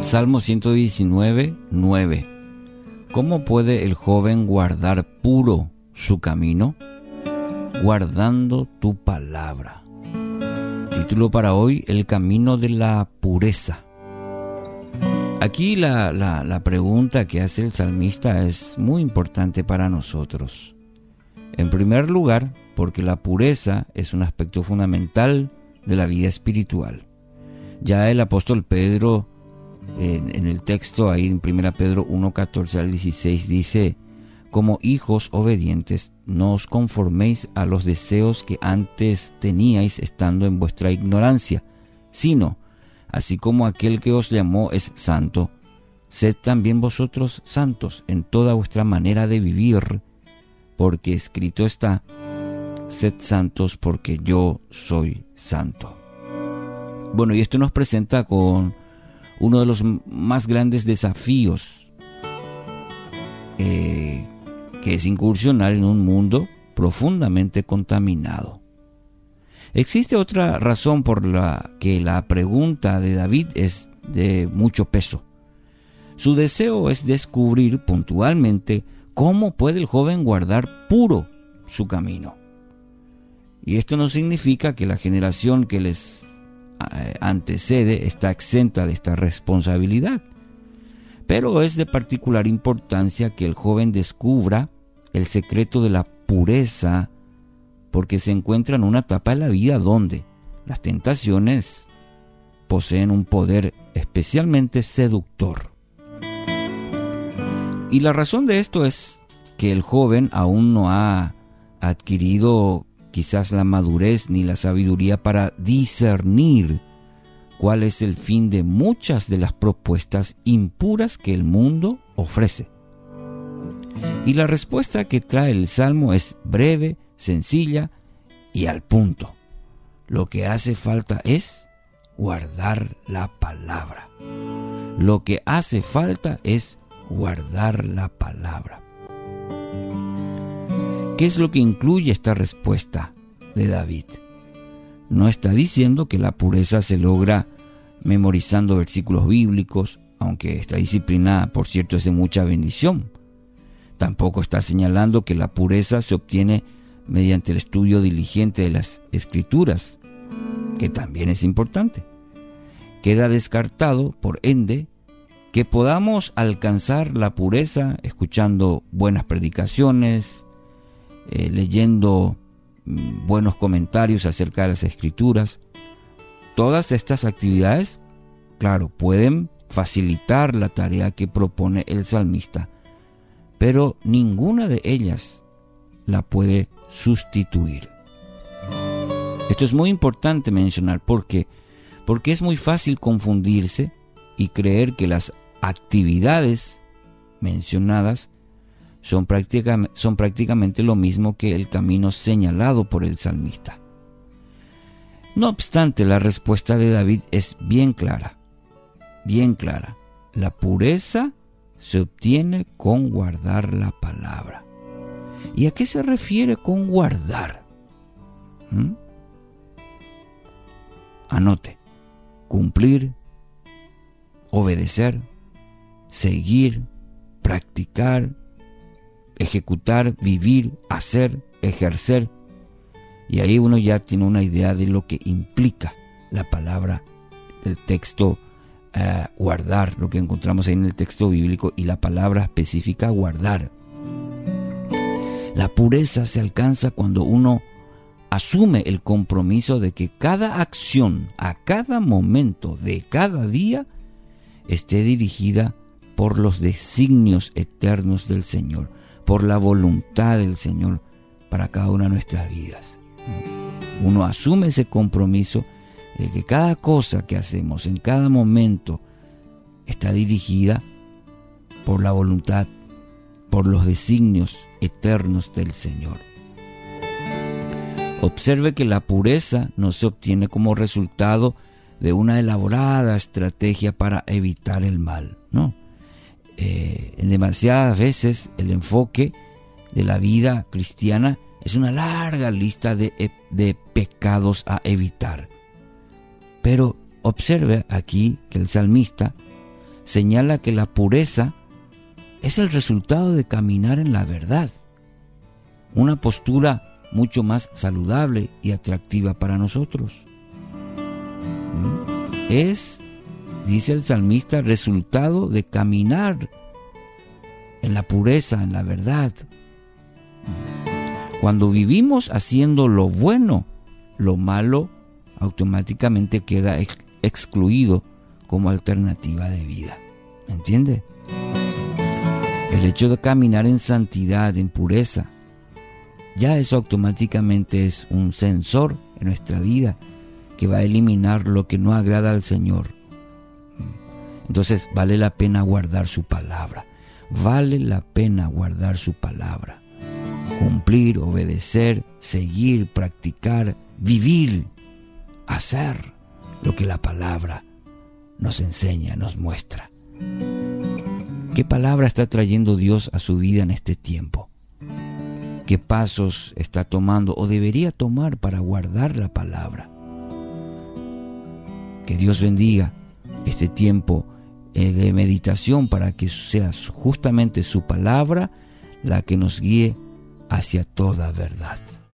Salmo 119, 9. ¿Cómo puede el joven guardar puro su camino? Guardando tu palabra. Título para hoy, El camino de la pureza. Aquí la, la, pregunta que hace el salmista es muy importante para nosotros. En primer lugar, porque la pureza es un aspecto fundamental de la vida espiritual. Ya el apóstol Pedro en, el texto ahí en 1 Pedro 1, 14 al 16 dice, como hijos obedientes, no os conforméis a los deseos que antes teníais estando en vuestra ignorancia, sino, así como aquel que os llamó es santo, sed también vosotros santos en toda vuestra manera de vivir, porque escrito está, sed santos porque yo soy santo. Bueno, y esto nos presenta con uno de los más grandes desafíos, eh, que es incursionar en un mundo profundamente contaminado. Existe otra razón por la que la pregunta de David es de mucho peso. Su deseo es descubrir puntualmente cómo puede el joven guardar puro su camino. Y esto no significa que la generación que les antecede está exenta de esta responsabilidad. Pero es de particular importancia que el joven descubra el secreto de la pureza porque se encuentra en una etapa de la vida donde las tentaciones poseen un poder especialmente seductor. Y la razón de esto es que el joven aún no ha adquirido quizás la madurez ni la sabiduría para discernir cuál es el fin de muchas de las propuestas impuras que el mundo ofrece. Y la respuesta que trae el Salmo es breve, sencilla y al punto. Lo que hace falta es guardar la palabra. Lo que hace falta es guardar la palabra. ¿Qué es lo que incluye esta respuesta de David? No está diciendo que la pureza se logra memorizando versículos bíblicos, aunque esta disciplina, por cierto, es de mucha bendición. Tampoco está señalando que la pureza se obtiene mediante el estudio diligente de las escrituras, que también es importante. Queda descartado, por ende, que podamos alcanzar la pureza escuchando buenas predicaciones, eh, leyendo mm, buenos comentarios acerca de las escrituras. Todas estas actividades, claro, pueden facilitar la tarea que propone el salmista, pero ninguna de ellas la puede sustituir. Esto es muy importante mencionar porque porque es muy fácil confundirse y creer que las actividades mencionadas son, son prácticamente lo mismo que el camino señalado por el salmista. No obstante, la respuesta de David es bien clara, bien clara. La pureza se obtiene con guardar la palabra. ¿Y a qué se refiere con guardar? ¿Mm? Anote, cumplir, obedecer, seguir, practicar, ejecutar, vivir, hacer, ejercer. Y ahí uno ya tiene una idea de lo que implica la palabra del texto eh, guardar, lo que encontramos ahí en el texto bíblico y la palabra específica guardar. La pureza se alcanza cuando uno asume el compromiso de que cada acción, a cada momento de cada día, esté dirigida por los designios eternos del Señor por la voluntad del Señor para cada una de nuestras vidas. Uno asume ese compromiso de que cada cosa que hacemos en cada momento está dirigida por la voluntad, por los designios eternos del Señor. Observe que la pureza no se obtiene como resultado de una elaborada estrategia para evitar el mal, no. Eh, en demasiadas veces el enfoque de la vida cristiana es una larga lista de, pecados a evitar. Pero observe aquí que el salmista señala que la pureza es el resultado de caminar en la verdad, una postura mucho más saludable y atractiva para nosotros. ¿Mm? Es, dice el salmista, resultado de caminar en la pureza, en la verdad. Cuando vivimos haciendo lo bueno, lo malo automáticamente queda excluido como alternativa de vida. ¿Entiende? El hecho de caminar en santidad, en pureza, ya eso automáticamente es un sensor en nuestra vida que va a eliminar lo que no agrada al Señor. Entonces vale la pena guardar su palabra. Vale la pena guardar su palabra. Cumplir, obedecer, seguir, practicar, vivir, hacer lo que la palabra nos enseña, nos muestra. ¿Qué palabra está trayendo Dios a su vida en este tiempo? ¿Qué pasos está tomando o debería tomar para guardar la palabra? Que Dios bendiga este tiempo eh, de meditación para que sea justamente su palabra la que nos guíe hacia toda verdad.